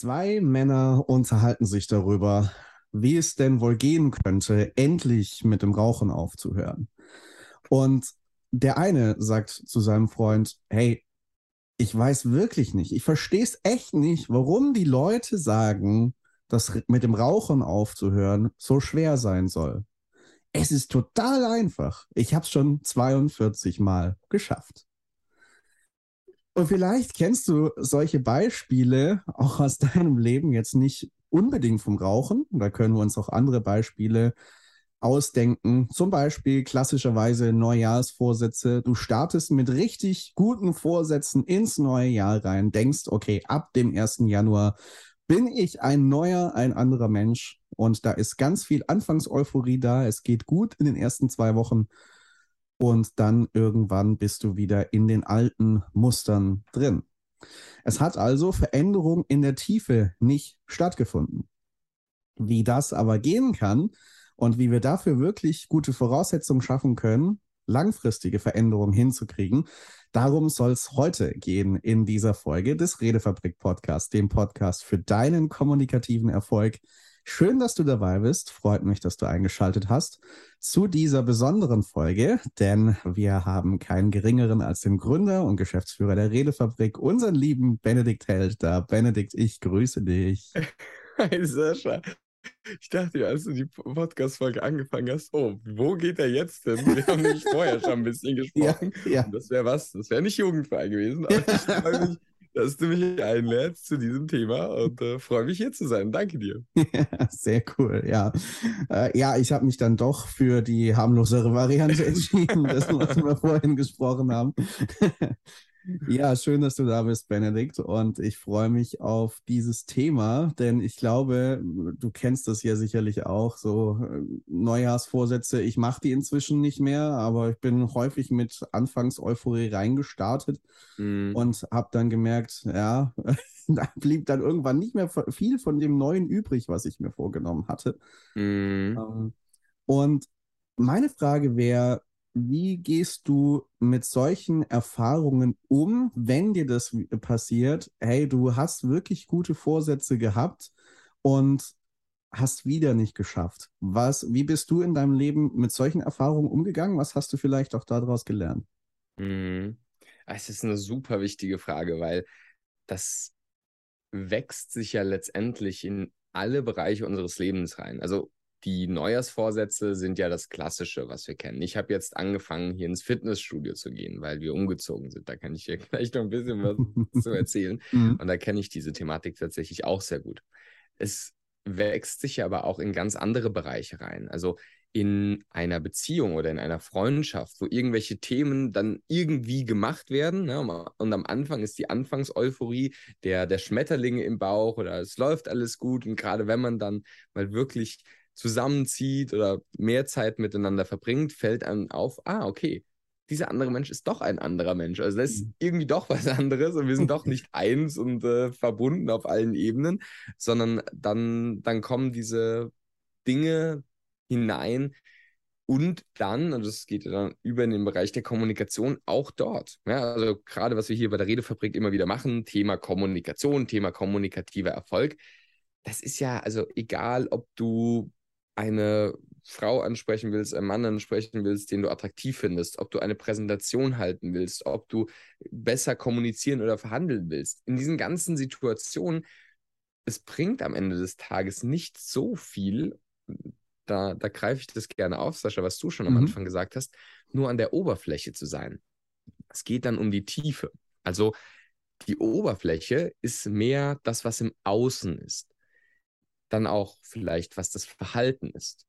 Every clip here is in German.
Zwei Männer unterhalten sich darüber, wie es denn wohl gehen könnte, endlich mit dem Rauchen aufzuhören. Und der eine sagt zu seinem Freund, hey, ich weiß wirklich nicht, ich verstehe es echt nicht, warum die Leute sagen, dass mit dem Rauchen aufzuhören so schwer sein soll. Es ist total einfach. Ich habe es schon 42 Mal geschafft. Und vielleicht kennst du solche Beispiele auch aus deinem Leben jetzt nicht unbedingt vom Rauchen. Da können wir uns auch andere Beispiele ausdenken. Zum Beispiel klassischerweise Neujahrsvorsätze. Du startest mit richtig guten Vorsätzen ins neue Jahr rein, denkst, okay, ab dem 1. Januar bin ich ein neuer, ein anderer Mensch. Und da ist ganz viel Anfangseuphorie da. Es geht gut in den ersten zwei Wochen und dann irgendwann bist du wieder in den alten Mustern drin. Es hat also Veränderung in der Tiefe nicht stattgefunden. Wie das aber gehen kann und wie wir dafür wirklich gute Voraussetzungen schaffen können, langfristige Veränderungen hinzukriegen, darum soll es heute gehen in dieser Folge des Redefabrik Podcasts, dem Podcast für deinen kommunikativen Erfolg Schön, dass du dabei bist. Freut mich, dass du eingeschaltet hast zu dieser besonderen Folge, denn wir haben keinen geringeren als den Gründer und Geschäftsführer der Redefabrik, unseren lieben Benedikt Held da. Benedikt, ich grüße dich. Hi Sascha. Ich dachte, als du die Podcast-Folge angefangen hast, oh, wo geht er jetzt hin? Wir haben nämlich vorher schon ein bisschen gesprochen. Ja, ja. Das wäre was, das wäre nicht jugendfrei gewesen, aber ich freue mich dass du mich einlädst zu diesem Thema und äh, freue mich hier zu sein. Danke dir. Ja, sehr cool, ja. Äh, ja, ich habe mich dann doch für die harmlosere Variante entschieden, das, was wir vorhin gesprochen haben. Ja, schön, dass du da bist, Benedikt. Und ich freue mich auf dieses Thema, denn ich glaube, du kennst das ja sicherlich auch, so äh, Neujahrsvorsätze. Ich mache die inzwischen nicht mehr, aber ich bin häufig mit Anfangs-Euphorie reingestartet mm. und habe dann gemerkt, ja, da blieb dann irgendwann nicht mehr viel von dem Neuen übrig, was ich mir vorgenommen hatte. Mm. Und meine Frage wäre, wie gehst du mit solchen Erfahrungen um, wenn dir das passiert? Hey, du hast wirklich gute Vorsätze gehabt und hast wieder nicht geschafft. Was, wie bist du in deinem Leben mit solchen Erfahrungen umgegangen? Was hast du vielleicht auch daraus gelernt? Mhm. Es ist eine super wichtige Frage, weil das wächst sich ja letztendlich in alle Bereiche unseres Lebens rein. Also die Neujahrsvorsätze sind ja das Klassische, was wir kennen. Ich habe jetzt angefangen, hier ins Fitnessstudio zu gehen, weil wir umgezogen sind. Da kann ich dir gleich noch ein bisschen was zu erzählen. Mhm. Und da kenne ich diese Thematik tatsächlich auch sehr gut. Es wächst sich aber auch in ganz andere Bereiche rein. Also in einer Beziehung oder in einer Freundschaft, wo irgendwelche Themen dann irgendwie gemacht werden. Ne? Und am Anfang ist die Anfangseuphorie, der, der Schmetterlinge im Bauch oder es läuft alles gut. Und gerade wenn man dann mal wirklich zusammenzieht oder mehr Zeit miteinander verbringt, fällt einem auf, ah, okay, dieser andere Mensch ist doch ein anderer Mensch. Also das ist mhm. irgendwie doch was anderes und wir sind doch nicht eins und äh, verbunden auf allen Ebenen, sondern dann, dann kommen diese Dinge hinein und dann, und das geht dann über in den Bereich der Kommunikation, auch dort. Ja, also gerade was wir hier bei der Redefabrik immer wieder machen, Thema Kommunikation, Thema kommunikativer Erfolg. Das ist ja, also egal, ob du eine Frau ansprechen willst, einen Mann ansprechen willst, den du attraktiv findest, ob du eine Präsentation halten willst, ob du besser kommunizieren oder verhandeln willst. In diesen ganzen Situationen, es bringt am Ende des Tages nicht so viel, da, da greife ich das gerne auf, Sascha, was du schon am mhm. Anfang gesagt hast, nur an der Oberfläche zu sein. Es geht dann um die Tiefe. Also die Oberfläche ist mehr das, was im Außen ist dann auch vielleicht, was das Verhalten ist.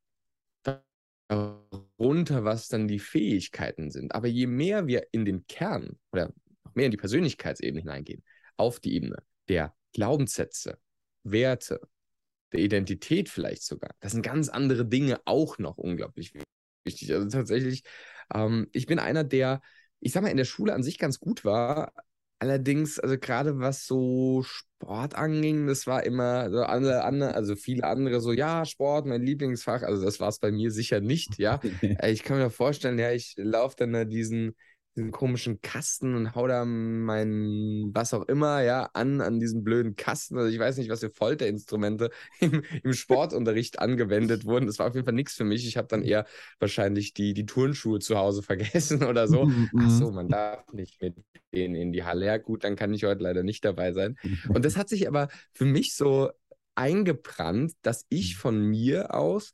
Darunter, was dann die Fähigkeiten sind. Aber je mehr wir in den Kern oder noch mehr in die Persönlichkeitsebene hineingehen, auf die Ebene der Glaubenssätze, Werte, der Identität vielleicht sogar, das sind ganz andere Dinge auch noch unglaublich wichtig. Also tatsächlich, ähm, ich bin einer, der, ich sag mal, in der Schule an sich ganz gut war, Allerdings, also gerade was so Sport anging, das war immer so alle andere, also viele andere so, ja, Sport, mein Lieblingsfach. Also das war es bei mir sicher nicht, ja. Äh, ich kann mir vorstellen, ja, ich laufe dann da diesen, diesen komischen Kasten und hau da mein, was auch immer, ja, an, an diesen blöden Kasten. Also ich weiß nicht, was für Folterinstrumente im, im Sportunterricht angewendet wurden. Das war auf jeden Fall nichts für mich. Ich habe dann eher wahrscheinlich die, die Turnschuhe zu Hause vergessen oder so. Mhm, Ach so, mhm. man darf nicht mit denen in die Halle. Ja, gut, dann kann ich heute leider nicht dabei sein. Und das hat sich aber für mich so eingebrannt, dass ich mhm. von mir aus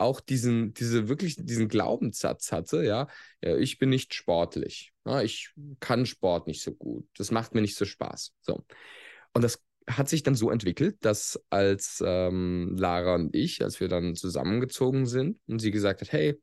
auch diesen, diese wirklich diesen Glaubenssatz hatte, ja, ich bin nicht sportlich. Ja, ich kann Sport nicht so gut. Das macht mir nicht so Spaß. So. Und das hat sich dann so entwickelt, dass als ähm, Lara und ich, als wir dann zusammengezogen sind und sie gesagt hat, hey,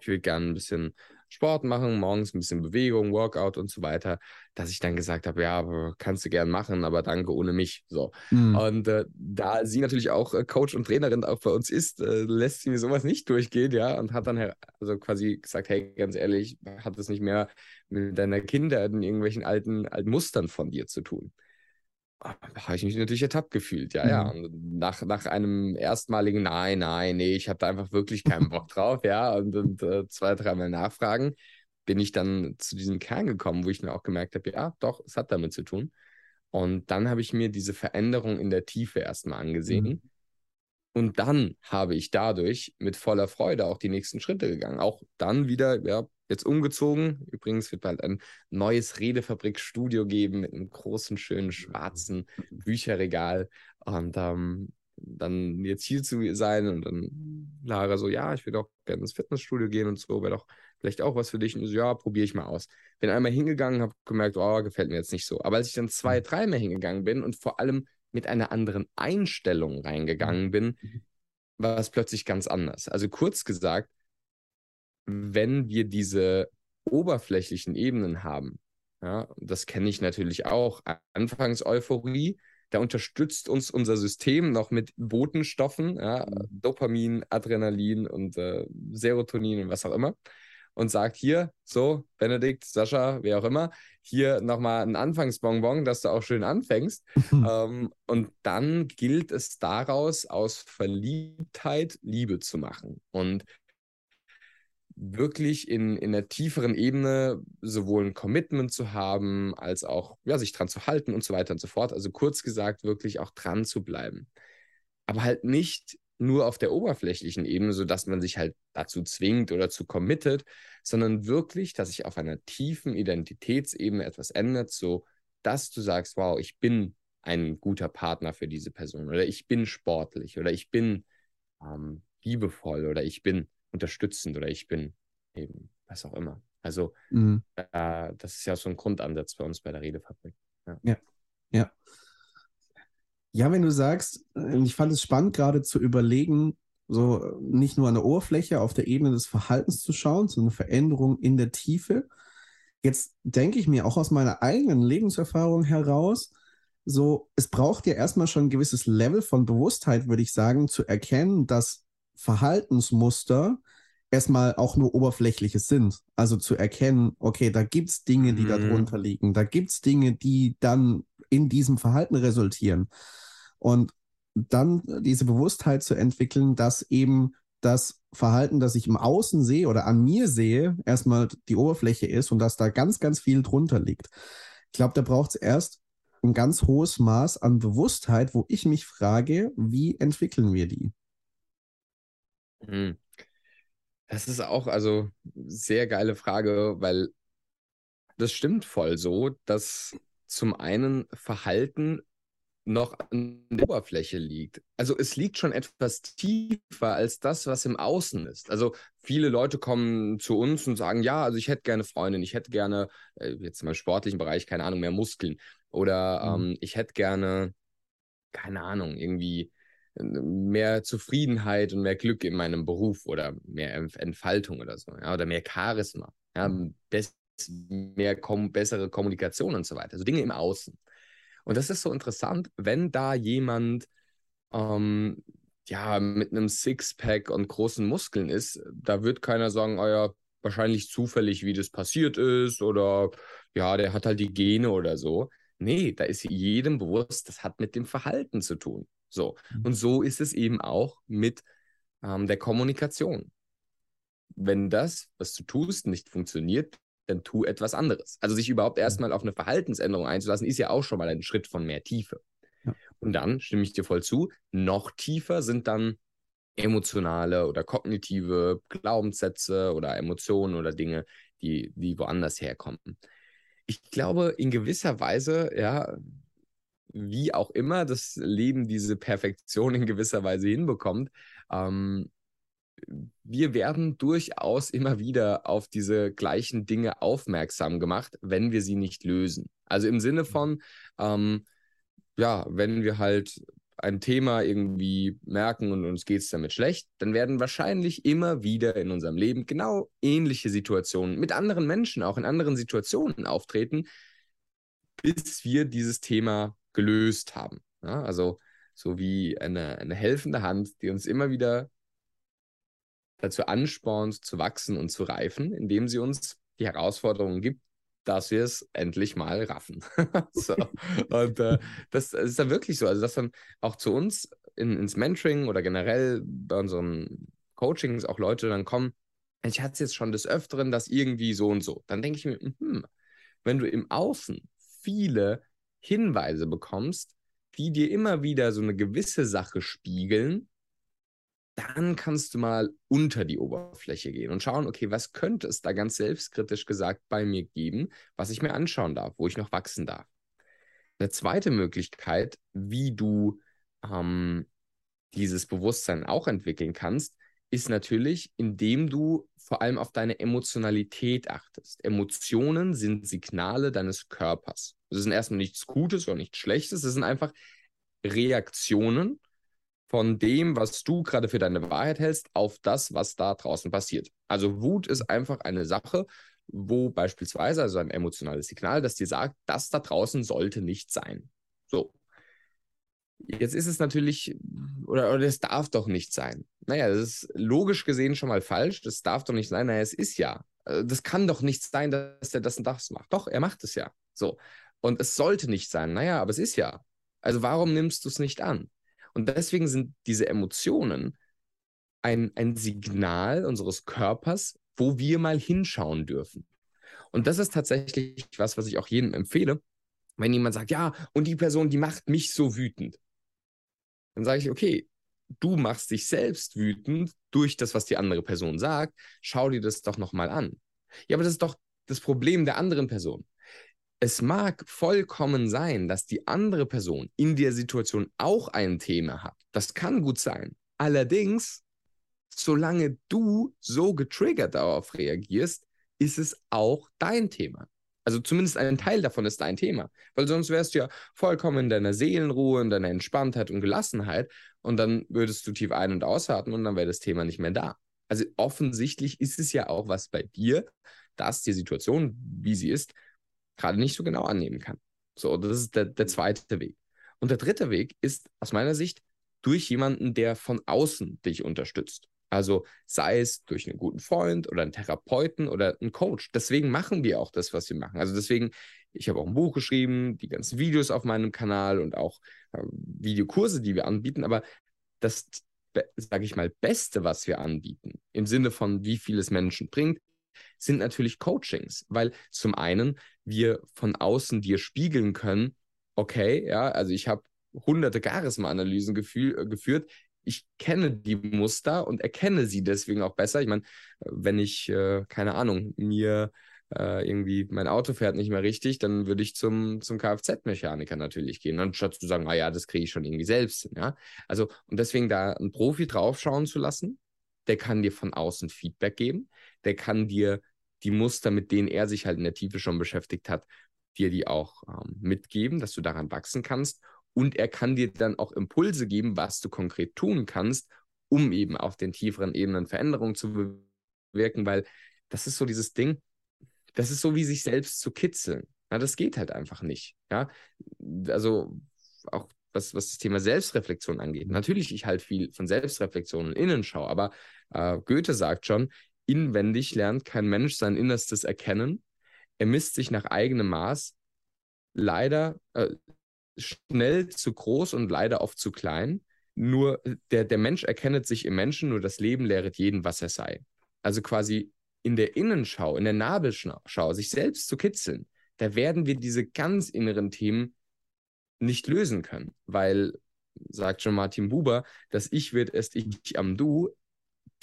ich will gerne ein bisschen Sport machen, morgens ein bisschen Bewegung, Workout und so weiter, dass ich dann gesagt habe, ja, kannst du gern machen, aber danke ohne mich. So. Mhm. Und äh, da sie natürlich auch äh, Coach und Trainerin auch bei uns ist, äh, lässt sie mir sowas nicht durchgehen, ja, und hat dann also quasi gesagt, hey, ganz ehrlich, hat das nicht mehr mit deiner Kinder in irgendwelchen alten, alten Mustern von dir zu tun habe ich mich natürlich ertappt gefühlt, ja, mhm. ja. Und nach, nach einem erstmaligen Nein, nein, nee, ich habe da einfach wirklich keinen Bock drauf, ja, und, und äh, zwei, dreimal nachfragen, bin ich dann zu diesem Kern gekommen, wo ich mir auch gemerkt habe, ja, doch, es hat damit zu tun. Und dann habe ich mir diese Veränderung in der Tiefe erstmal angesehen. Mhm. Und dann habe ich dadurch mit voller Freude auch die nächsten Schritte gegangen. Auch dann wieder, ja, jetzt umgezogen. Übrigens wird bald ein neues Redefabrik-Studio geben mit einem großen, schönen, schwarzen Bücherregal. Und ähm, dann jetzt hier zu sein und dann Lara so, ja, ich will doch gerne ins Fitnessstudio gehen und so, wäre doch vielleicht auch was für dich. Und so, ja, probiere ich mal aus. Bin einmal hingegangen, habe gemerkt, oh, gefällt mir jetzt nicht so. Aber als ich dann zwei, mhm. dreimal hingegangen bin und vor allem mit einer anderen Einstellung reingegangen bin, mhm. war es plötzlich ganz anders. Also kurz gesagt, wenn wir diese oberflächlichen Ebenen haben, ja, das kenne ich natürlich auch, Anfangseuphorie, da unterstützt uns unser System noch mit Botenstoffen, ja, mhm. Dopamin, Adrenalin und äh, Serotonin und was auch immer. Und sagt hier, so, Benedikt, Sascha, wer auch immer, hier nochmal ein Anfangsbonbon, dass du auch schön anfängst. ähm, und dann gilt es daraus, aus Verliebtheit Liebe zu machen. Und wirklich in, in der tieferen Ebene sowohl ein Commitment zu haben, als auch ja, sich dran zu halten und so weiter und so fort. Also kurz gesagt, wirklich auch dran zu bleiben. Aber halt nicht nur auf der oberflächlichen Ebene, sodass man sich halt dazu zwingt oder zu committet, sondern wirklich, dass sich auf einer tiefen Identitätsebene etwas ändert, so dass du sagst, wow, ich bin ein guter Partner für diese Person oder ich bin sportlich oder ich bin ähm, liebevoll oder ich bin unterstützend oder ich bin eben, was auch immer. Also mhm. äh, das ist ja so ein Grundansatz bei uns bei der Redefabrik. Ja. ja, ja. Ja, wenn du sagst, äh, ich fand es spannend, gerade zu überlegen, so nicht nur an der Oberfläche, auf der Ebene des Verhaltens zu schauen, sondern Veränderung in der Tiefe. Jetzt denke ich mir auch aus meiner eigenen Lebenserfahrung heraus, so, es braucht ja erstmal schon ein gewisses Level von Bewusstheit, würde ich sagen, zu erkennen, dass Verhaltensmuster erstmal auch nur oberflächliches sind. Also zu erkennen, okay, da gibt es Dinge, die mhm. darunter liegen, da gibt es Dinge, die dann in diesem Verhalten resultieren. Und dann diese Bewusstheit zu entwickeln, dass eben das Verhalten, das ich im Außen sehe oder an mir sehe, erstmal die Oberfläche ist und dass da ganz, ganz viel drunter liegt. Ich glaube, da braucht es erst ein ganz hohes Maß an Bewusstheit, wo ich mich frage, wie entwickeln wir die? Mhm. Das ist auch also sehr geile Frage, weil das stimmt voll so, dass zum einen Verhalten noch an der Oberfläche liegt. Also es liegt schon etwas tiefer als das, was im Außen ist. Also viele Leute kommen zu uns und sagen, ja, also ich hätte gerne Freundin, ich hätte gerne, äh, jetzt im sportlichen Bereich, keine Ahnung, mehr Muskeln. Oder mhm. ähm, ich hätte gerne, keine Ahnung, irgendwie mehr Zufriedenheit und mehr Glück in meinem Beruf oder mehr Entfaltung oder so, ja, oder mehr Charisma, ja, mhm. Mehr kom bessere Kommunikation und so weiter, also Dinge im Außen. Und das ist so interessant, wenn da jemand ähm, ja mit einem Sixpack und großen Muskeln ist, da wird keiner sagen, oh ja, wahrscheinlich zufällig, wie das passiert ist oder ja, der hat halt die Gene oder so. Nee, da ist jedem bewusst, das hat mit dem Verhalten zu tun. So. Mhm. Und so ist es eben auch mit ähm, der Kommunikation. Wenn das, was du tust, nicht funktioniert, dann tu etwas anderes. Also sich überhaupt erstmal auf eine Verhaltensänderung einzulassen, ist ja auch schon mal ein Schritt von mehr Tiefe. Ja. Und dann stimme ich dir voll zu, noch tiefer sind dann emotionale oder kognitive Glaubenssätze oder Emotionen oder Dinge, die, die woanders herkommen. Ich glaube, in gewisser Weise, ja, wie auch immer das Leben diese Perfektion in gewisser Weise hinbekommt, ähm, wir werden durchaus immer wieder auf diese gleichen Dinge aufmerksam gemacht, wenn wir sie nicht lösen. Also im Sinne von, ähm, ja, wenn wir halt ein Thema irgendwie merken und uns geht es damit schlecht, dann werden wahrscheinlich immer wieder in unserem Leben genau ähnliche Situationen mit anderen Menschen, auch in anderen Situationen auftreten, bis wir dieses Thema gelöst haben. Ja, also so wie eine, eine helfende Hand, die uns immer wieder dazu anspornt, zu wachsen und zu reifen, indem sie uns die Herausforderungen gibt, dass wir es endlich mal raffen. so. Und äh, das, ist dann wirklich so. Also, dass dann auch zu uns in, ins Mentoring oder generell bei unseren Coachings auch Leute dann kommen, ich hatte es jetzt schon des Öfteren, dass irgendwie so und so. Dann denke ich mir, hm, wenn du im Außen viele Hinweise bekommst, die dir immer wieder so eine gewisse Sache spiegeln, dann kannst du mal unter die Oberfläche gehen und schauen, okay, was könnte es da ganz selbstkritisch gesagt bei mir geben, was ich mir anschauen darf, wo ich noch wachsen darf. Eine zweite Möglichkeit, wie du ähm, dieses Bewusstsein auch entwickeln kannst, ist natürlich, indem du vor allem auf deine Emotionalität achtest. Emotionen sind Signale deines Körpers. Das sind erstmal nichts Gutes oder nichts Schlechtes, das sind einfach Reaktionen von dem, was du gerade für deine Wahrheit hältst, auf das, was da draußen passiert. Also Wut ist einfach eine Sache, wo beispielsweise, also ein emotionales Signal, das dir sagt, das da draußen sollte nicht sein. So. Jetzt ist es natürlich, oder, oder es darf doch nicht sein. Naja, das ist logisch gesehen schon mal falsch. Das darf doch nicht sein. Naja, es ist ja. Äh, das kann doch nicht sein, dass er das und das macht. Doch, er macht es ja. So. Und es sollte nicht sein. Naja, aber es ist ja. Also warum nimmst du es nicht an? Und deswegen sind diese Emotionen ein, ein Signal unseres Körpers, wo wir mal hinschauen dürfen. Und das ist tatsächlich was, was ich auch jedem empfehle. Wenn jemand sagt, ja, und die Person, die macht mich so wütend, dann sage ich, okay, du machst dich selbst wütend durch das, was die andere Person sagt. Schau dir das doch nochmal an. Ja, aber das ist doch das Problem der anderen Person es mag vollkommen sein, dass die andere Person in der Situation auch ein Thema hat. Das kann gut sein. Allerdings, solange du so getriggert darauf reagierst, ist es auch dein Thema. Also zumindest ein Teil davon ist dein Thema. Weil sonst wärst du ja vollkommen in deiner Seelenruhe, in deiner Entspanntheit und Gelassenheit und dann würdest du tief ein- und ausatmen und dann wäre das Thema nicht mehr da. Also offensichtlich ist es ja auch was bei dir, dass die Situation, wie sie ist, gerade nicht so genau annehmen kann. So, das ist der, der zweite Weg. Und der dritte Weg ist aus meiner Sicht durch jemanden, der von außen dich unterstützt. Also sei es durch einen guten Freund oder einen Therapeuten oder einen Coach. Deswegen machen wir auch das, was wir machen. Also deswegen, ich habe auch ein Buch geschrieben, die ganzen Videos auf meinem Kanal und auch äh, Videokurse, die wir anbieten. Aber das, sage ich mal, Beste, was wir anbieten, im Sinne von, wie viel es Menschen bringt, sind natürlich Coachings, weil zum einen wir von außen dir spiegeln können, okay, ja, also ich habe hunderte Charisma-Analysen äh, geführt, ich kenne die Muster und erkenne sie deswegen auch besser. Ich meine, wenn ich, äh, keine Ahnung, mir äh, irgendwie mein Auto fährt nicht mehr richtig, dann würde ich zum, zum Kfz-Mechaniker natürlich gehen, anstatt zu sagen, ah ja, das kriege ich schon irgendwie selbst. Ja? Also, und deswegen da einen Profi draufschauen zu lassen, der kann dir von außen Feedback geben, der kann dir die Muster, mit denen er sich halt in der Tiefe schon beschäftigt hat, dir die auch ähm, mitgeben, dass du daran wachsen kannst. Und er kann dir dann auch Impulse geben, was du konkret tun kannst, um eben auf den tieferen Ebenen Veränderungen zu bewirken, weil das ist so dieses Ding, das ist so wie sich selbst zu kitzeln. Ja, das geht halt einfach nicht. Ja, also auch was, was das Thema Selbstreflexion angeht. Natürlich, ich halte viel von Selbstreflexion und Innenschau, aber äh, Goethe sagt schon, inwendig lernt kein Mensch sein Innerstes erkennen. Er misst sich nach eigenem Maß, leider äh, schnell zu groß und leider oft zu klein. Nur der, der Mensch erkennet sich im Menschen, nur das Leben lehret jeden, was er sei. Also quasi in der Innenschau, in der Nabelschau, sich selbst zu kitzeln, da werden wir diese ganz inneren Themen nicht lösen können, weil, sagt schon Martin Buber, das Ich wird erst Ich am Du,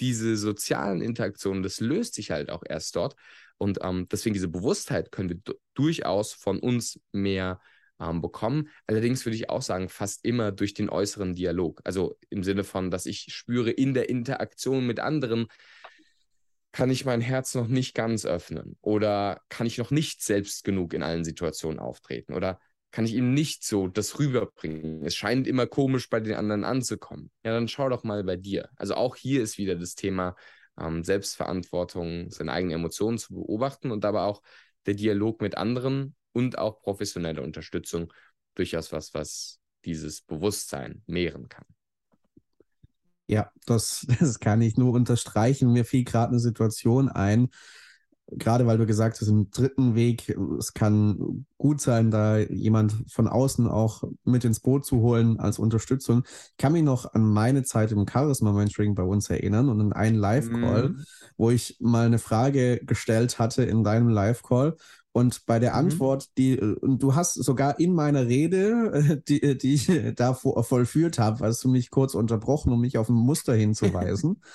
diese sozialen Interaktionen, das löst sich halt auch erst dort. Und ähm, deswegen diese Bewusstheit können wir durchaus von uns mehr ähm, bekommen. Allerdings würde ich auch sagen, fast immer durch den äußeren Dialog. Also im Sinne von, dass ich spüre, in der Interaktion mit anderen kann ich mein Herz noch nicht ganz öffnen oder kann ich noch nicht selbst genug in allen Situationen auftreten oder kann ich ihm nicht so das rüberbringen. Es scheint immer komisch bei den anderen anzukommen. Ja, dann schau doch mal bei dir. Also auch hier ist wieder das Thema ähm, Selbstverantwortung, seine eigenen Emotionen zu beobachten und dabei auch der Dialog mit anderen und auch professionelle Unterstützung durchaus was, was dieses Bewusstsein mehren kann. Ja, das, das kann ich nur unterstreichen. Mir fiel gerade eine Situation ein, gerade weil du gesagt hast, im dritten Weg, es kann gut sein, da jemand von außen auch mit ins Boot zu holen als Unterstützung. Ich kann mich noch an meine Zeit im Charisma Mentoring bei uns erinnern und an einen Live-Call, mhm. wo ich mal eine Frage gestellt hatte in deinem Live-Call und bei der mhm. Antwort, die, du hast sogar in meiner Rede, die, die ich da vollführt habe, hast du mich kurz unterbrochen, um mich auf ein Muster hinzuweisen.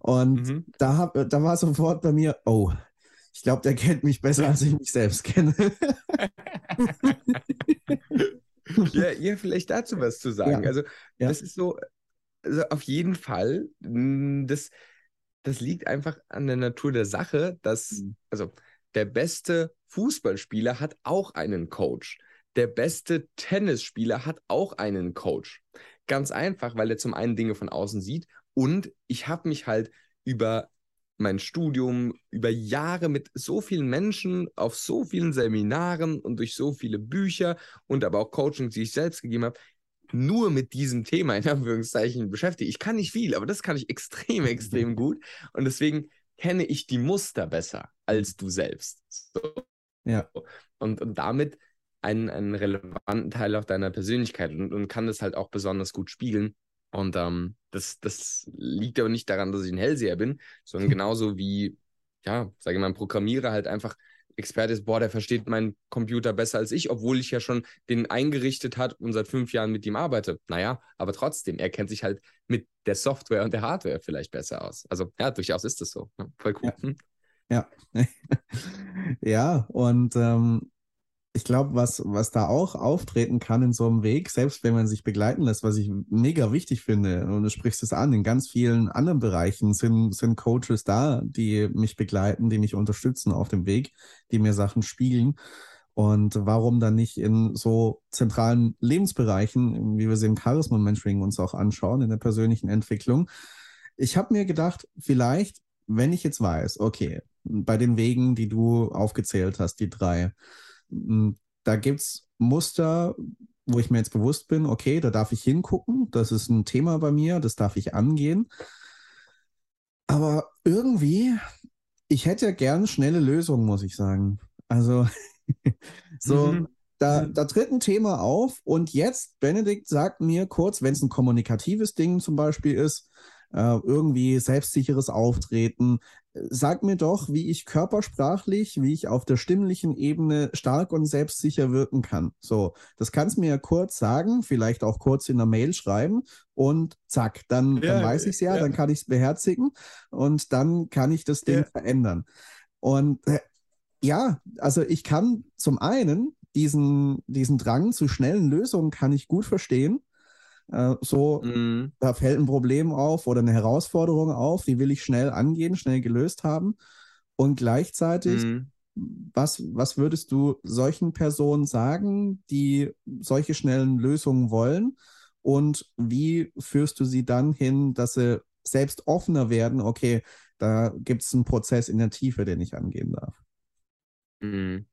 Und mhm. da, da war sofort bei mir, oh, ich glaube, der kennt mich besser, als ich mich selbst kenne. ja, ja, vielleicht dazu was zu sagen. Ja. Also, ja. das ist so, also auf jeden Fall, hm, das, das liegt einfach an der Natur der Sache, dass, mhm. also, der beste Fußballspieler hat auch einen Coach. Der beste Tennisspieler hat auch einen Coach. Ganz einfach, weil er zum einen Dinge von außen sieht und ich habe mich halt über mein Studium über Jahre mit so vielen Menschen auf so vielen Seminaren und durch so viele Bücher und aber auch Coachings, die ich selbst gegeben habe, nur mit diesem Thema in Anführungszeichen beschäftigt. Ich kann nicht viel, aber das kann ich extrem, extrem gut. Und deswegen kenne ich die Muster besser als du selbst. So. Ja. Und, und damit einen, einen relevanten Teil auch deiner Persönlichkeit und, und kann das halt auch besonders gut spiegeln. Und ähm, das, das liegt aber nicht daran, dass ich ein Hellseher bin, sondern genauso wie, ja, sage ich mal, ein Programmierer halt einfach Experte ist, boah, der versteht meinen Computer besser als ich, obwohl ich ja schon den eingerichtet hat und seit fünf Jahren mit ihm arbeite. Naja, aber trotzdem, er kennt sich halt mit der Software und der Hardware vielleicht besser aus. Also ja, durchaus ist es so. Voll cool. Ja, ja. ja und ähm, ich glaube, was, was da auch auftreten kann in so einem Weg, selbst wenn man sich begleiten lässt, was ich mega wichtig finde, und du sprichst es an, in ganz vielen anderen Bereichen sind, sind Coaches da, die mich begleiten, die mich unterstützen auf dem Weg, die mir Sachen spiegeln. Und warum dann nicht in so zentralen Lebensbereichen, wie wir sie im Charisma Mentoring uns auch anschauen, in der persönlichen Entwicklung? Ich habe mir gedacht, vielleicht, wenn ich jetzt weiß, okay, bei den Wegen, die du aufgezählt hast, die drei, da gibt es Muster, wo ich mir jetzt bewusst bin, okay, da darf ich hingucken, das ist ein Thema bei mir, das darf ich angehen. Aber irgendwie, ich hätte ja gern schnelle Lösungen, muss ich sagen. Also, so, mhm. da, da tritt ein Thema auf und jetzt, Benedikt sagt mir kurz, wenn es ein kommunikatives Ding zum Beispiel ist, äh, irgendwie selbstsicheres Auftreten. Sag mir doch, wie ich körpersprachlich, wie ich auf der stimmlichen Ebene stark und selbstsicher wirken kann. So, das kannst du mir ja kurz sagen, vielleicht auch kurz in der Mail schreiben und zack, dann, ja, dann weiß ich es ja, ja, dann kann ich es beherzigen und dann kann ich das Ding ja. verändern. Und äh, ja, also ich kann zum einen diesen, diesen Drang zu schnellen Lösungen kann ich gut verstehen. Äh, so, mhm. da fällt ein Problem auf oder eine Herausforderung auf, die will ich schnell angehen, schnell gelöst haben. Und gleichzeitig, mhm. was, was würdest du solchen Personen sagen, die solche schnellen Lösungen wollen? Und wie führst du sie dann hin, dass sie selbst offener werden? Okay, da gibt es einen Prozess in der Tiefe, den ich angehen darf. Mhm.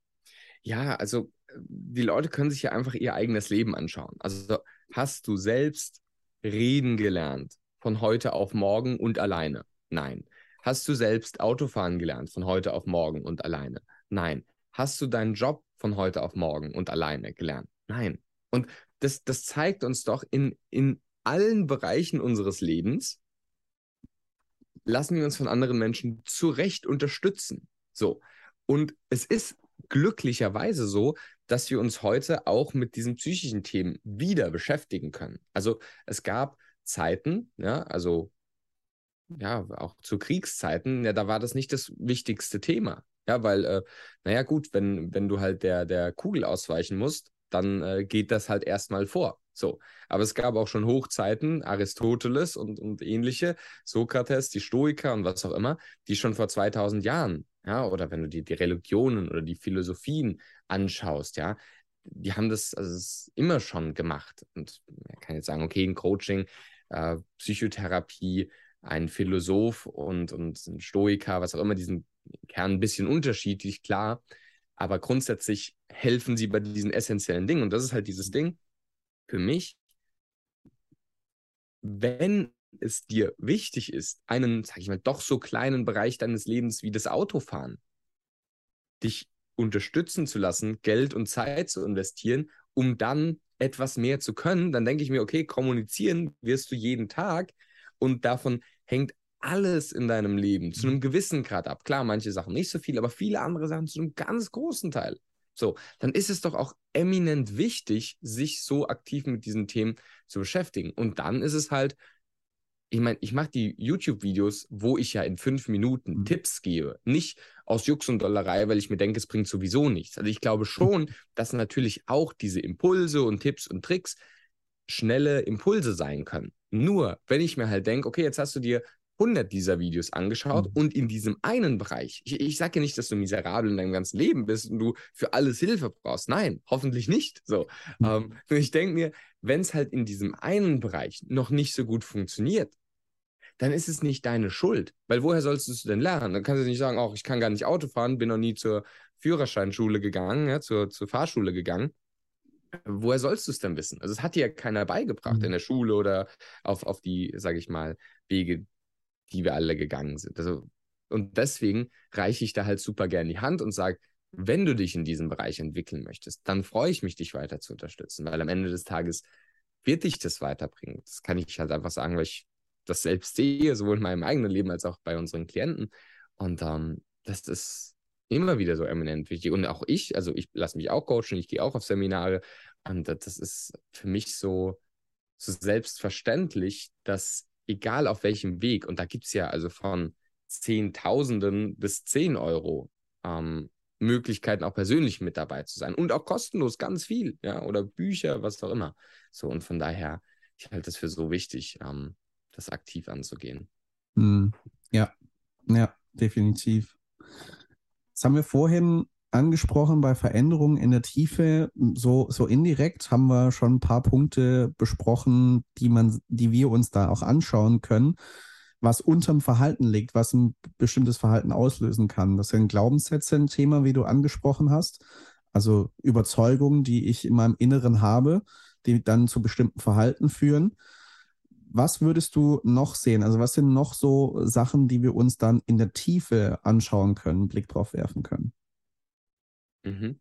Ja, also die Leute können sich ja einfach ihr eigenes Leben anschauen. Also hast du selbst reden gelernt von heute auf morgen und alleine? Nein. Hast du selbst Autofahren gelernt von heute auf morgen und alleine? Nein. Hast du deinen Job von heute auf morgen und alleine gelernt? Nein. Und das, das zeigt uns doch in, in allen Bereichen unseres Lebens, lassen wir uns von anderen Menschen zu Recht unterstützen. So. Und es ist glücklicherweise so, dass wir uns heute auch mit diesen psychischen Themen wieder beschäftigen können. Also es gab Zeiten, ja, also ja, auch zu Kriegszeiten, ja, da war das nicht das wichtigste Thema. Ja, weil, äh, naja, gut, wenn, wenn du halt der, der Kugel ausweichen musst, dann äh, geht das halt erstmal vor. So. Aber es gab auch schon Hochzeiten, Aristoteles und, und ähnliche, Sokrates, die Stoiker und was auch immer, die schon vor 2000 Jahren, ja, oder wenn du dir die Religionen oder die Philosophien anschaust, ja, die haben das, also immer schon gemacht. Und man kann jetzt sagen, okay, ein Coaching, äh, Psychotherapie, ein Philosoph und, und ein Stoiker, was auch immer, diesen Kern ein bisschen unterschiedlich, klar. Aber grundsätzlich helfen sie bei diesen essentiellen Dingen. Und das ist halt dieses Ding für mich, wenn es dir wichtig ist, einen, sag ich mal, doch so kleinen Bereich deines Lebens wie das Autofahren, dich unterstützen zu lassen, Geld und Zeit zu investieren, um dann etwas mehr zu können, dann denke ich mir, okay, kommunizieren wirst du jeden Tag und davon hängt alles in deinem Leben zu einem gewissen Grad ab. Klar, manche Sachen nicht so viel, aber viele andere Sachen zu einem ganz großen Teil. So, dann ist es doch auch eminent wichtig, sich so aktiv mit diesen Themen zu beschäftigen. Und dann ist es halt, ich meine, ich mache die YouTube-Videos, wo ich ja in fünf Minuten mhm. Tipps gebe. Nicht aus Jux und Dollerei, weil ich mir denke, es bringt sowieso nichts. Also ich glaube schon, dass natürlich auch diese Impulse und Tipps und Tricks schnelle Impulse sein können. Nur, wenn ich mir halt denke, okay, jetzt hast du dir 100 dieser Videos angeschaut mhm. und in diesem einen Bereich, ich, ich sage ja nicht, dass du miserabel in deinem ganzen Leben bist und du für alles Hilfe brauchst. Nein, hoffentlich nicht. So. Mhm. Ähm, ich denke mir, wenn es halt in diesem einen Bereich noch nicht so gut funktioniert, dann ist es nicht deine Schuld. Weil woher sollst du es denn lernen? Dann kannst du nicht sagen, oh, ich kann gar nicht Auto fahren, bin noch nie zur Führerscheinschule gegangen, ja, zur, zur Fahrschule gegangen woher sollst du es denn wissen? Also es hat dir ja keiner beigebracht mhm. in der Schule oder auf, auf die, sage ich mal, Wege, die wir alle gegangen sind. Also, und deswegen reiche ich da halt super gerne die Hand und sage, wenn du dich in diesem Bereich entwickeln möchtest, dann freue ich mich, dich weiter zu unterstützen, weil am Ende des Tages wird dich das weiterbringen. Das kann ich halt einfach sagen, weil ich das selbst sehe, sowohl in meinem eigenen Leben als auch bei unseren Klienten. Und ähm, das ist immer wieder so eminent wichtig. Und auch ich, also ich lasse mich auch coachen, ich gehe auch auf Seminare. Und das ist für mich so, so selbstverständlich, dass egal auf welchem Weg, und da gibt es ja also von Zehntausenden bis 10 Euro ähm, Möglichkeiten, auch persönlich mit dabei zu sein. Und auch kostenlos, ganz viel, ja, oder Bücher, was auch immer. So, und von daher, ich halte es für so wichtig, ähm, das aktiv anzugehen. Hm. Ja, ja, definitiv. Das haben wir vorhin angesprochen bei Veränderungen in der Tiefe. So, so indirekt haben wir schon ein paar Punkte besprochen, die man, die wir uns da auch anschauen können, was unterm Verhalten liegt, was ein bestimmtes Verhalten auslösen kann. Das sind Glaubenssätze ein Thema, wie du angesprochen hast. Also Überzeugungen, die ich in meinem Inneren habe, die dann zu bestimmten Verhalten führen was würdest du noch sehen? Also was sind noch so Sachen, die wir uns dann in der Tiefe anschauen können, Blick drauf werfen können? Mhm.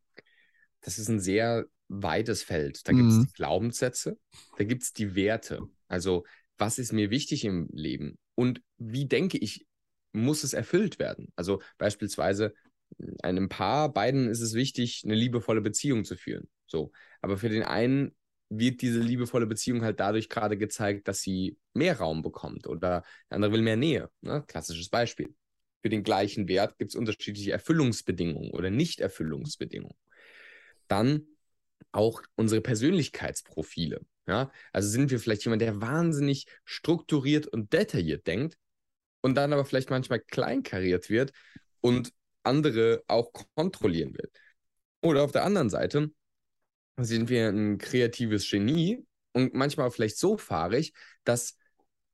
Das ist ein sehr weites Feld. Da gibt es mhm. die Glaubenssätze, da gibt es die Werte. Also was ist mir wichtig im Leben und wie denke ich, muss es erfüllt werden? Also beispielsweise einem Paar, beiden ist es wichtig, eine liebevolle Beziehung zu führen. So. Aber für den einen wird diese liebevolle Beziehung halt dadurch gerade gezeigt, dass sie mehr Raum bekommt oder der andere will mehr Nähe. Ne? Klassisches Beispiel. Für den gleichen Wert gibt es unterschiedliche Erfüllungsbedingungen oder Nicht-Erfüllungsbedingungen. Dann auch unsere Persönlichkeitsprofile. Ja? Also sind wir vielleicht jemand, der wahnsinnig strukturiert und detailliert denkt und dann aber vielleicht manchmal kleinkariert wird und andere auch kontrollieren will. Oder auf der anderen Seite sind wir ein kreatives Genie und manchmal vielleicht so fahrig, dass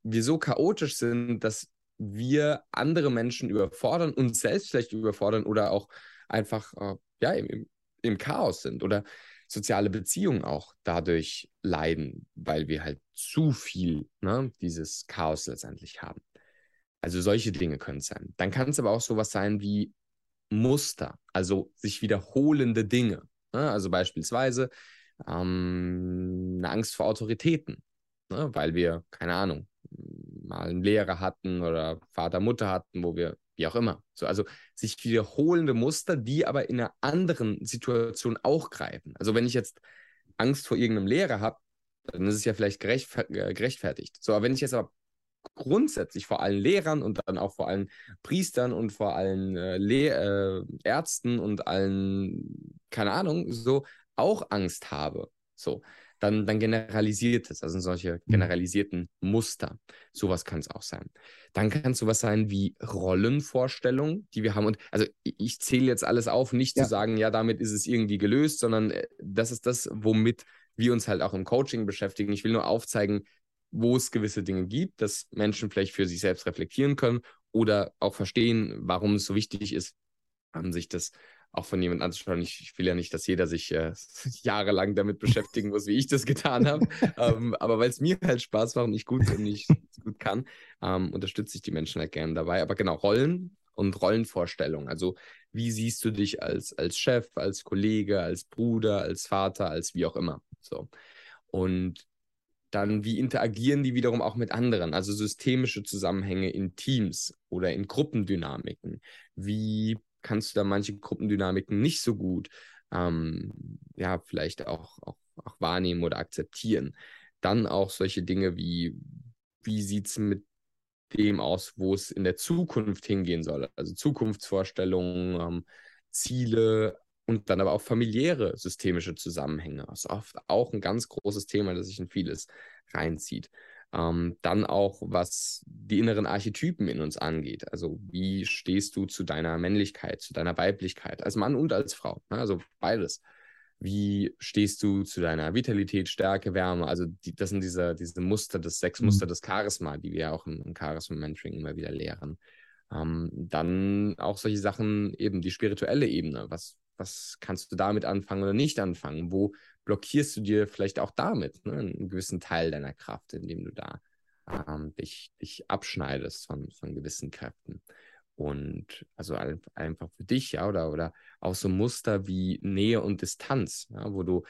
wir so chaotisch sind, dass wir andere Menschen überfordern, uns selbst vielleicht überfordern oder auch einfach äh, ja, im, im Chaos sind oder soziale Beziehungen auch dadurch leiden, weil wir halt zu viel ne, dieses Chaos letztendlich haben. Also solche Dinge können es sein. Dann kann es aber auch sowas sein wie Muster, also sich wiederholende Dinge. Ne? Also beispielsweise ähm, eine Angst vor Autoritäten, ne? weil wir, keine Ahnung, mal einen Lehrer hatten oder Vater, Mutter hatten, wo wir, wie auch immer. So, also sich wiederholende Muster, die aber in einer anderen Situation auch greifen. Also wenn ich jetzt Angst vor irgendeinem Lehrer habe, dann ist es ja vielleicht äh, gerechtfertigt. So, aber wenn ich jetzt aber grundsätzlich vor allen Lehrern und dann auch vor allen Priestern und vor allen äh, äh, Ärzten und allen, keine Ahnung, so auch Angst habe, so, dann, dann generalisiert es. Also solche mhm. generalisierten Muster. Sowas kann es auch sein. Dann kann es sowas sein wie Rollenvorstellungen, die wir haben. Und also ich zähle jetzt alles auf, nicht ja. zu sagen, ja, damit ist es irgendwie gelöst, sondern äh, das ist das, womit wir uns halt auch im Coaching beschäftigen. Ich will nur aufzeigen, wo es gewisse Dinge gibt, dass Menschen vielleicht für sich selbst reflektieren können oder auch verstehen, warum es so wichtig ist, an sich das auch von jemand anzuschauen. Ich, ich, will ja nicht, dass jeder sich äh, jahrelang damit beschäftigen muss, wie ich das getan habe. ähm, aber weil es mir halt Spaß macht und ich gut und ich gut kann, ähm, unterstütze ich die Menschen halt gerne dabei. Aber genau, Rollen und Rollenvorstellungen. Also wie siehst du dich als, als Chef, als Kollege, als Bruder, als Vater, als wie auch immer. So. Und dann, wie interagieren die wiederum auch mit anderen? Also systemische Zusammenhänge in Teams oder in Gruppendynamiken. Wie kannst du da manche Gruppendynamiken nicht so gut, ähm, ja, vielleicht auch, auch, auch wahrnehmen oder akzeptieren? Dann auch solche Dinge wie, wie sieht es mit dem aus, wo es in der Zukunft hingehen soll? Also Zukunftsvorstellungen, ähm, Ziele, und dann aber auch familiäre systemische Zusammenhänge. Das ist oft auch ein ganz großes Thema, das sich in vieles reinzieht. Ähm, dann auch, was die inneren Archetypen in uns angeht. Also wie stehst du zu deiner Männlichkeit, zu deiner Weiblichkeit, als Mann und als Frau? Ne? Also beides. Wie stehst du zu deiner Vitalität, Stärke, Wärme? Also die, das sind diese, diese Muster, das sechs mhm. Des Charisma, die wir ja auch im, im Charisma-Mentoring immer wieder lehren. Ähm, dann auch solche Sachen, eben die spirituelle Ebene. Was, was kannst du damit anfangen oder nicht anfangen? Wo blockierst du dir vielleicht auch damit ne, einen gewissen Teil deiner Kraft, indem du da ähm, dich, dich abschneidest von, von gewissen Kräften? Und also einfach für dich, ja, oder, oder auch so Muster wie Nähe und Distanz, ja, wo du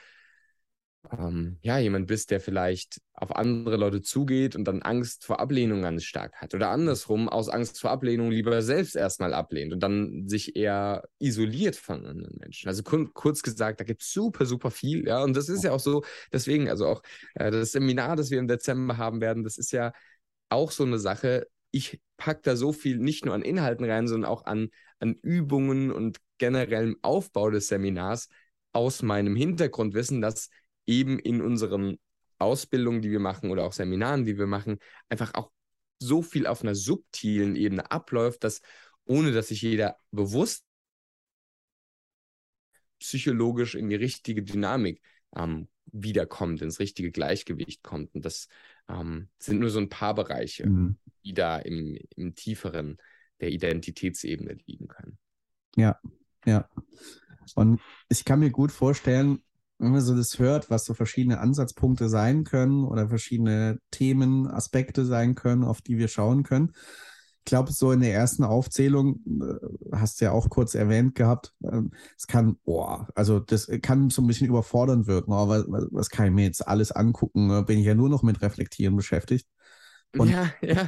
ähm, ja, jemand bist, der vielleicht auf andere Leute zugeht und dann Angst vor Ablehnung ganz stark hat. Oder andersrum, aus Angst vor Ablehnung lieber selbst erstmal ablehnt und dann sich eher isoliert von anderen Menschen. Also kur kurz gesagt, da gibt es super, super viel. Ja, und das ist ja auch so, deswegen, also auch äh, das Seminar, das wir im Dezember haben werden, das ist ja auch so eine Sache. Ich packe da so viel nicht nur an Inhalten rein, sondern auch an, an Übungen und generellem Aufbau des Seminars aus meinem Hintergrundwissen, dass eben in unseren Ausbildungen, die wir machen oder auch Seminaren, die wir machen, einfach auch so viel auf einer subtilen Ebene abläuft, dass ohne dass sich jeder bewusst psychologisch in die richtige Dynamik ähm, wiederkommt, ins richtige Gleichgewicht kommt. Und das ähm, sind nur so ein paar Bereiche, mhm. die da im, im tieferen der Identitätsebene liegen können. Ja, ja. Und ich kann mir gut vorstellen, wenn man so das hört, was so verschiedene Ansatzpunkte sein können oder verschiedene Themen, Aspekte sein können, auf die wir schauen können. Ich glaube, so in der ersten Aufzählung, äh, hast du ja auch kurz erwähnt gehabt, ähm, es kann, boah, also das kann so ein bisschen überfordernd wirken. Oh, was, was kann ich mir jetzt alles angucken? Bin ich ja nur noch mit Reflektieren beschäftigt. Und, ja, ja.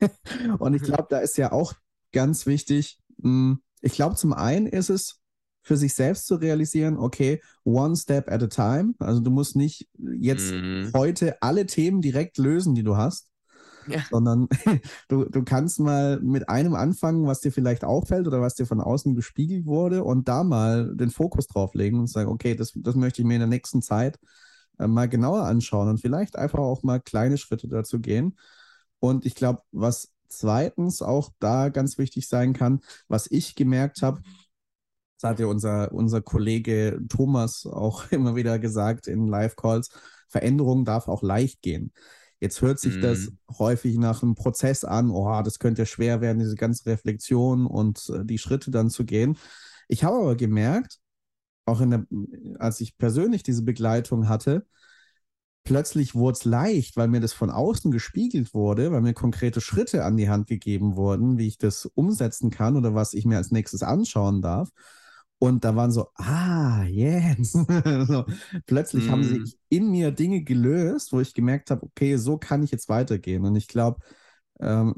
und ich glaube, da ist ja auch ganz wichtig, hm, ich glaube, zum einen ist es, für sich selbst zu realisieren, okay, one step at a time. Also du musst nicht jetzt mhm. heute alle Themen direkt lösen, die du hast, ja. sondern du, du kannst mal mit einem anfangen, was dir vielleicht auffällt oder was dir von außen gespiegelt wurde und da mal den Fokus drauf legen und sagen, okay, das, das möchte ich mir in der nächsten Zeit äh, mal genauer anschauen und vielleicht einfach auch mal kleine Schritte dazu gehen. Und ich glaube, was zweitens auch da ganz wichtig sein kann, was ich gemerkt habe, das hat ja unser, unser Kollege Thomas auch immer wieder gesagt in Live-Calls. Veränderung darf auch leicht gehen. Jetzt hört sich mm. das häufig nach einem Prozess an, oh, das könnte ja schwer werden, diese ganze Reflexion und äh, die Schritte dann zu gehen. Ich habe aber gemerkt, auch in der, als ich persönlich diese Begleitung hatte, plötzlich wurde es leicht, weil mir das von außen gespiegelt wurde, weil mir konkrete Schritte an die Hand gegeben wurden, wie ich das umsetzen kann oder was ich mir als nächstes anschauen darf. Und da waren so, ah, yes. so, plötzlich mm. haben sich in mir Dinge gelöst, wo ich gemerkt habe, okay, so kann ich jetzt weitergehen. Und ich glaube, ähm,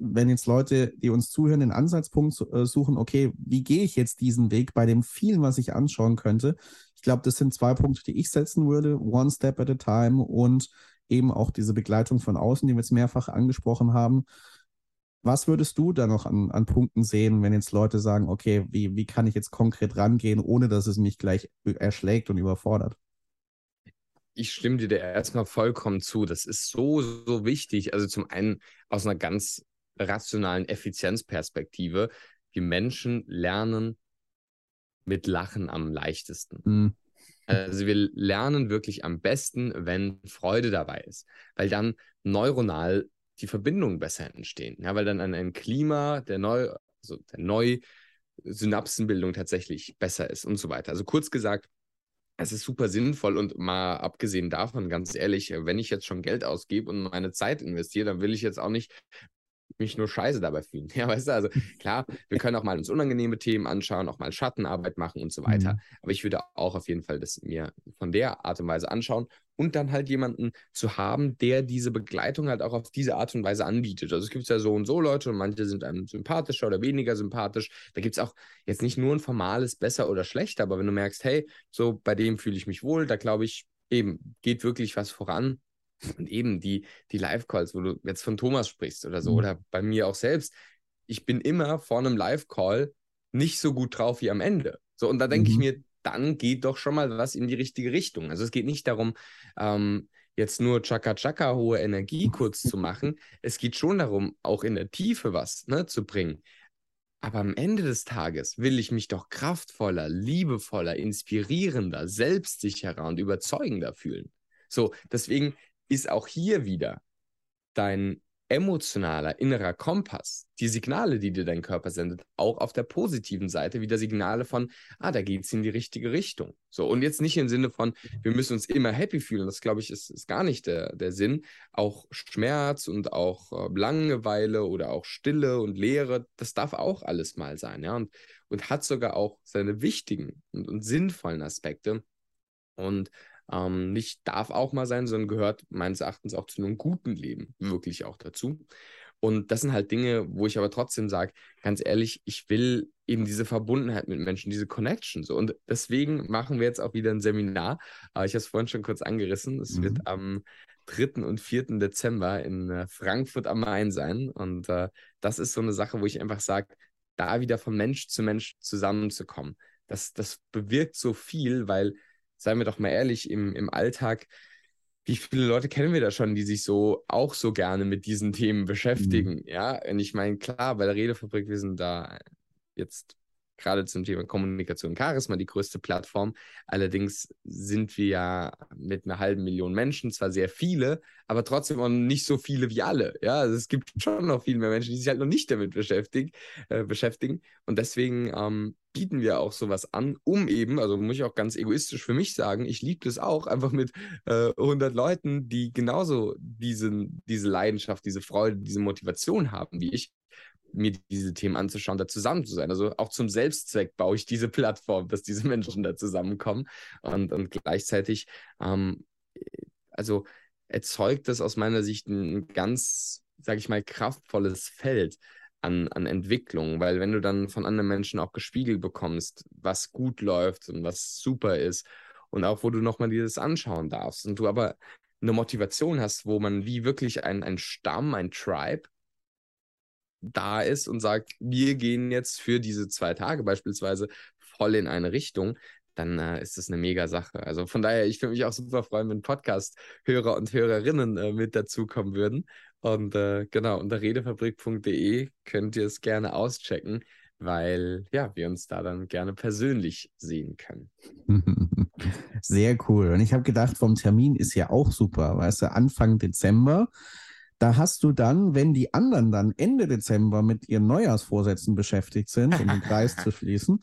wenn jetzt Leute, die uns zuhören, den Ansatzpunkt äh, suchen, okay, wie gehe ich jetzt diesen Weg bei dem vielen, was ich anschauen könnte? Ich glaube, das sind zwei Punkte, die ich setzen würde. One step at a time und eben auch diese Begleitung von außen, die wir jetzt mehrfach angesprochen haben. Was würdest du da noch an, an Punkten sehen, wenn jetzt Leute sagen, okay, wie, wie kann ich jetzt konkret rangehen, ohne dass es mich gleich erschlägt und überfordert? ich stimme dir da erstmal vollkommen zu. Das ist so, so wichtig. Also zum einen aus einer ganz rationalen Effizienzperspektive. Wir Menschen lernen mit Lachen am leichtesten. Mhm. Also wir lernen wirklich am besten, wenn Freude dabei ist, weil dann neuronal die Verbindungen besser entstehen. Ja, weil dann ein, Klima der neu, also der neu Synapsenbildung tatsächlich besser ist und so weiter. Also kurz gesagt, es ist super sinnvoll und mal abgesehen davon, ganz ehrlich, wenn ich jetzt schon Geld ausgebe und meine Zeit investiere, dann will ich jetzt auch nicht mich nur scheiße dabei fühlen. Ja, weißt du, also klar, wir können auch mal uns unangenehme Themen anschauen, auch mal Schattenarbeit machen und so weiter. Mhm. Aber ich würde auch auf jeden Fall das mir von der Art und Weise anschauen und dann halt jemanden zu haben, der diese Begleitung halt auch auf diese Art und Weise anbietet. Also es gibt ja so und so Leute und manche sind einem sympathischer oder weniger sympathisch. Da gibt es auch jetzt nicht nur ein formales besser oder schlechter, aber wenn du merkst, hey, so bei dem fühle ich mich wohl, da glaube ich, eben geht wirklich was voran und eben die, die Live-Calls, wo du jetzt von Thomas sprichst oder so, mhm. oder bei mir auch selbst. Ich bin immer vor einem Live-Call nicht so gut drauf wie am Ende. So, und da denke mhm. ich mir, dann geht doch schon mal was in die richtige Richtung. Also es geht nicht darum, ähm, jetzt nur Chaka-Chaka hohe Energie kurz zu machen. Es geht schon darum, auch in der Tiefe was ne, zu bringen. Aber am Ende des Tages will ich mich doch kraftvoller, liebevoller, inspirierender, selbstsicherer und überzeugender fühlen. So, deswegen ist auch hier wieder dein emotionaler innerer Kompass, die Signale, die dir dein Körper sendet, auch auf der positiven Seite wieder Signale von, ah, da geht es in die richtige Richtung. So, und jetzt nicht im Sinne von, wir müssen uns immer happy fühlen, das glaube ich, ist, ist gar nicht der, der Sinn. Auch Schmerz und auch äh, Langeweile oder auch Stille und Leere, das darf auch alles mal sein, ja, und, und hat sogar auch seine wichtigen und, und sinnvollen Aspekte. Und ähm, nicht darf auch mal sein, sondern gehört meines Erachtens auch zu einem guten Leben wirklich auch dazu. Und das sind halt Dinge, wo ich aber trotzdem sage, ganz ehrlich, ich will eben diese Verbundenheit mit Menschen, diese Connection so. Und deswegen machen wir jetzt auch wieder ein Seminar. Aber ich habe es vorhin schon kurz angerissen. Es mhm. wird am 3. und 4. Dezember in äh, Frankfurt am Main sein. Und äh, das ist so eine Sache, wo ich einfach sage, da wieder von Mensch zu Mensch zusammenzukommen. Das, das bewirkt so viel, weil seien wir doch mal ehrlich, im, im Alltag, wie viele Leute kennen wir da schon, die sich so auch so gerne mit diesen Themen beschäftigen? Mhm. Ja, und ich meine, klar, bei der Redefabrik, wir sind da jetzt gerade zum Thema Kommunikation Charisma die größte Plattform. Allerdings sind wir ja mit einer halben Million Menschen zwar sehr viele, aber trotzdem auch nicht so viele wie alle. Ja, also es gibt schon noch viel mehr Menschen, die sich halt noch nicht damit beschäftigen. Äh, beschäftigen. Und deswegen ähm, bieten wir auch sowas an, um eben, also muss ich auch ganz egoistisch für mich sagen, ich liebe das auch, einfach mit äh, 100 Leuten, die genauso diesen, diese Leidenschaft, diese Freude, diese Motivation haben wie ich, mir diese Themen anzuschauen, da zusammen zu sein. Also auch zum Selbstzweck baue ich diese Plattform, dass diese Menschen da zusammenkommen und, und gleichzeitig, ähm, also erzeugt das aus meiner Sicht ein ganz, sage ich mal, kraftvolles Feld an, an Entwicklung, weil wenn du dann von anderen Menschen auch gespiegelt bekommst, was gut läuft und was super ist und auch wo du nochmal dir das anschauen darfst und du aber eine Motivation hast, wo man wie wirklich ein, ein Stamm, ein Tribe da ist und sagt, wir gehen jetzt für diese zwei Tage beispielsweise voll in eine Richtung, dann äh, ist das eine mega Sache. Also von daher, ich würde mich auch super freuen, wenn Podcast-Hörer und Hörerinnen äh, mit dazukommen würden. Und äh, genau, unter redefabrik.de könnt ihr es gerne auschecken, weil ja, wir uns da dann gerne persönlich sehen können. Sehr cool. Und ich habe gedacht, vom Termin ist ja auch super, weißt du, Anfang Dezember da hast du dann, wenn die anderen dann Ende Dezember mit ihren Neujahrsvorsätzen beschäftigt sind, um den Kreis zu schließen,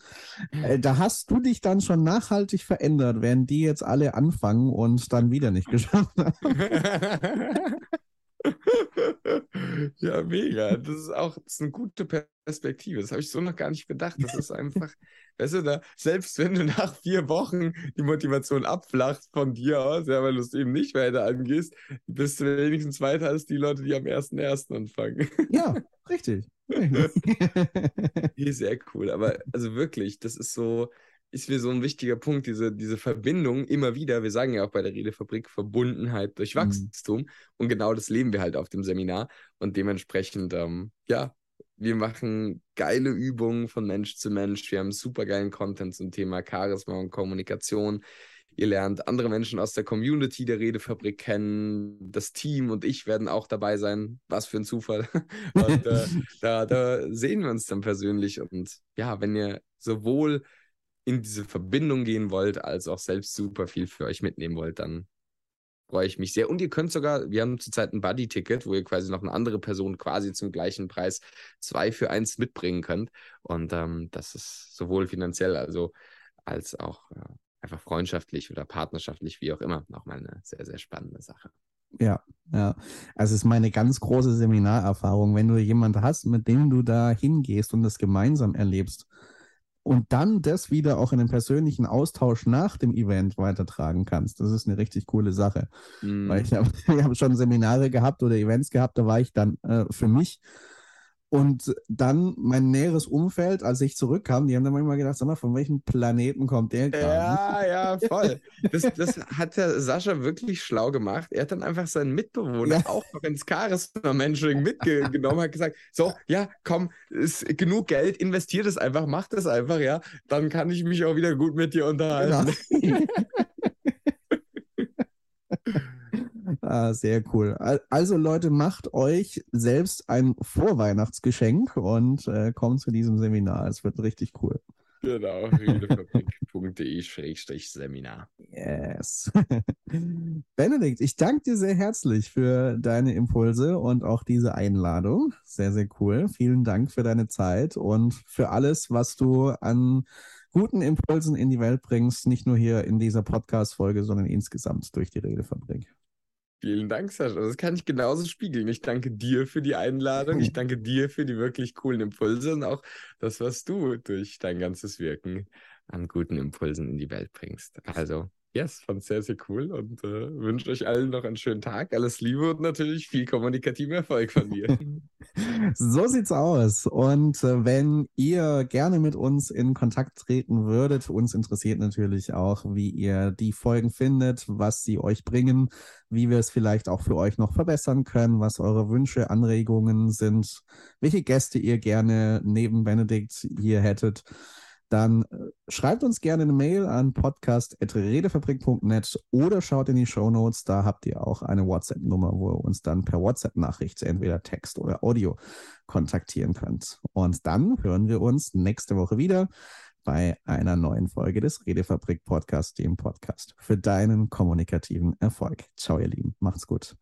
äh, da hast du dich dann schon nachhaltig verändert, während die jetzt alle anfangen und dann wieder nicht geschafft haben. ja, mega. Das ist auch das ist eine gute Perspektive. Das habe ich so noch gar nicht gedacht. Das ist einfach, weißt du, da, selbst wenn du nach vier Wochen die Motivation abflacht von dir aus, ja, weil du es eben nicht weiter angehst, bist du wenigstens weiter als die Leute, die am 1.1. anfangen. Ja, richtig. Sehr cool. Aber also wirklich, das ist so, ist mir so ein wichtiger Punkt, diese, diese Verbindung immer wieder. Wir sagen ja auch bei der Redefabrik Verbundenheit durch mhm. Wachstum. Mhm. Und genau das leben wir halt auf dem Seminar. Und dementsprechend, ähm, ja, wir machen geile Übungen von Mensch zu Mensch. Wir haben super geilen Content zum Thema Charisma und Kommunikation. Ihr lernt andere Menschen aus der Community der Redefabrik kennen. Das Team und ich werden auch dabei sein. Was für ein Zufall. Und äh, da, da sehen wir uns dann persönlich. Und ja, wenn ihr sowohl in diese Verbindung gehen wollt, als auch selbst super viel für euch mitnehmen wollt, dann freue ich mich sehr. Und ihr könnt sogar, wir haben zurzeit ein Buddy-Ticket, wo ihr quasi noch eine andere Person quasi zum gleichen Preis zwei für eins mitbringen könnt. Und ähm, das ist sowohl finanziell also als auch äh, einfach freundschaftlich oder partnerschaftlich, wie auch immer, nochmal eine sehr, sehr spannende Sache. Ja, ja. Also es ist meine ganz große Seminarerfahrung, wenn du jemanden hast, mit dem du da hingehst und das gemeinsam erlebst und dann das wieder auch in den persönlichen Austausch nach dem Event weitertragen kannst. Das ist eine richtig coole Sache. Mm. Weil ich habe hab schon Seminare gehabt oder Events gehabt, da war ich dann äh, für mich und dann mein näheres Umfeld, als ich zurückkam, die haben dann manchmal gedacht, sag mal, von welchem Planeten kommt der gerade? Ja, ja, voll. Das, das hat der Sascha wirklich schlau gemacht. Er hat dann einfach seinen Mitbewohner ja. auch noch ins Charisma-Mentoring mitgenommen, hat gesagt, so, ja, komm, ist genug Geld, investiert es einfach, mach das einfach, ja, dann kann ich mich auch wieder gut mit dir unterhalten. Genau. Ah, sehr cool. Also Leute, macht euch selbst ein Vorweihnachtsgeschenk und äh, kommt zu diesem Seminar. Es wird richtig cool. Genau, redefabrik.de-seminar. Yes. Benedikt, ich danke dir sehr herzlich für deine Impulse und auch diese Einladung. Sehr, sehr cool. Vielen Dank für deine Zeit und für alles, was du an guten Impulsen in die Welt bringst, nicht nur hier in dieser Podcast-Folge, sondern insgesamt durch die Redefabrik. Vielen Dank, Sascha. Das kann ich genauso spiegeln. Ich danke dir für die Einladung. Ich danke dir für die wirklich coolen Impulse und auch das, was du durch dein ganzes Wirken an guten Impulsen in die Welt bringst. Also Yes, fand sehr, sehr cool und äh, wünsche euch allen noch einen schönen Tag. Alles Liebe und natürlich viel kommunikativen Erfolg von mir. so sieht's aus. Und äh, wenn ihr gerne mit uns in Kontakt treten würdet, uns interessiert natürlich auch, wie ihr die Folgen findet, was sie euch bringen, wie wir es vielleicht auch für euch noch verbessern können, was eure Wünsche, Anregungen sind, welche Gäste ihr gerne neben Benedikt hier hättet dann äh, schreibt uns gerne eine Mail an podcast.redefabrik.net oder schaut in die Show Notes. Da habt ihr auch eine WhatsApp-Nummer, wo ihr uns dann per WhatsApp-Nachricht entweder Text oder Audio kontaktieren könnt. Und dann hören wir uns nächste Woche wieder bei einer neuen Folge des Redefabrik Podcasts, dem Podcast für deinen kommunikativen Erfolg. Ciao, ihr Lieben. Macht's gut.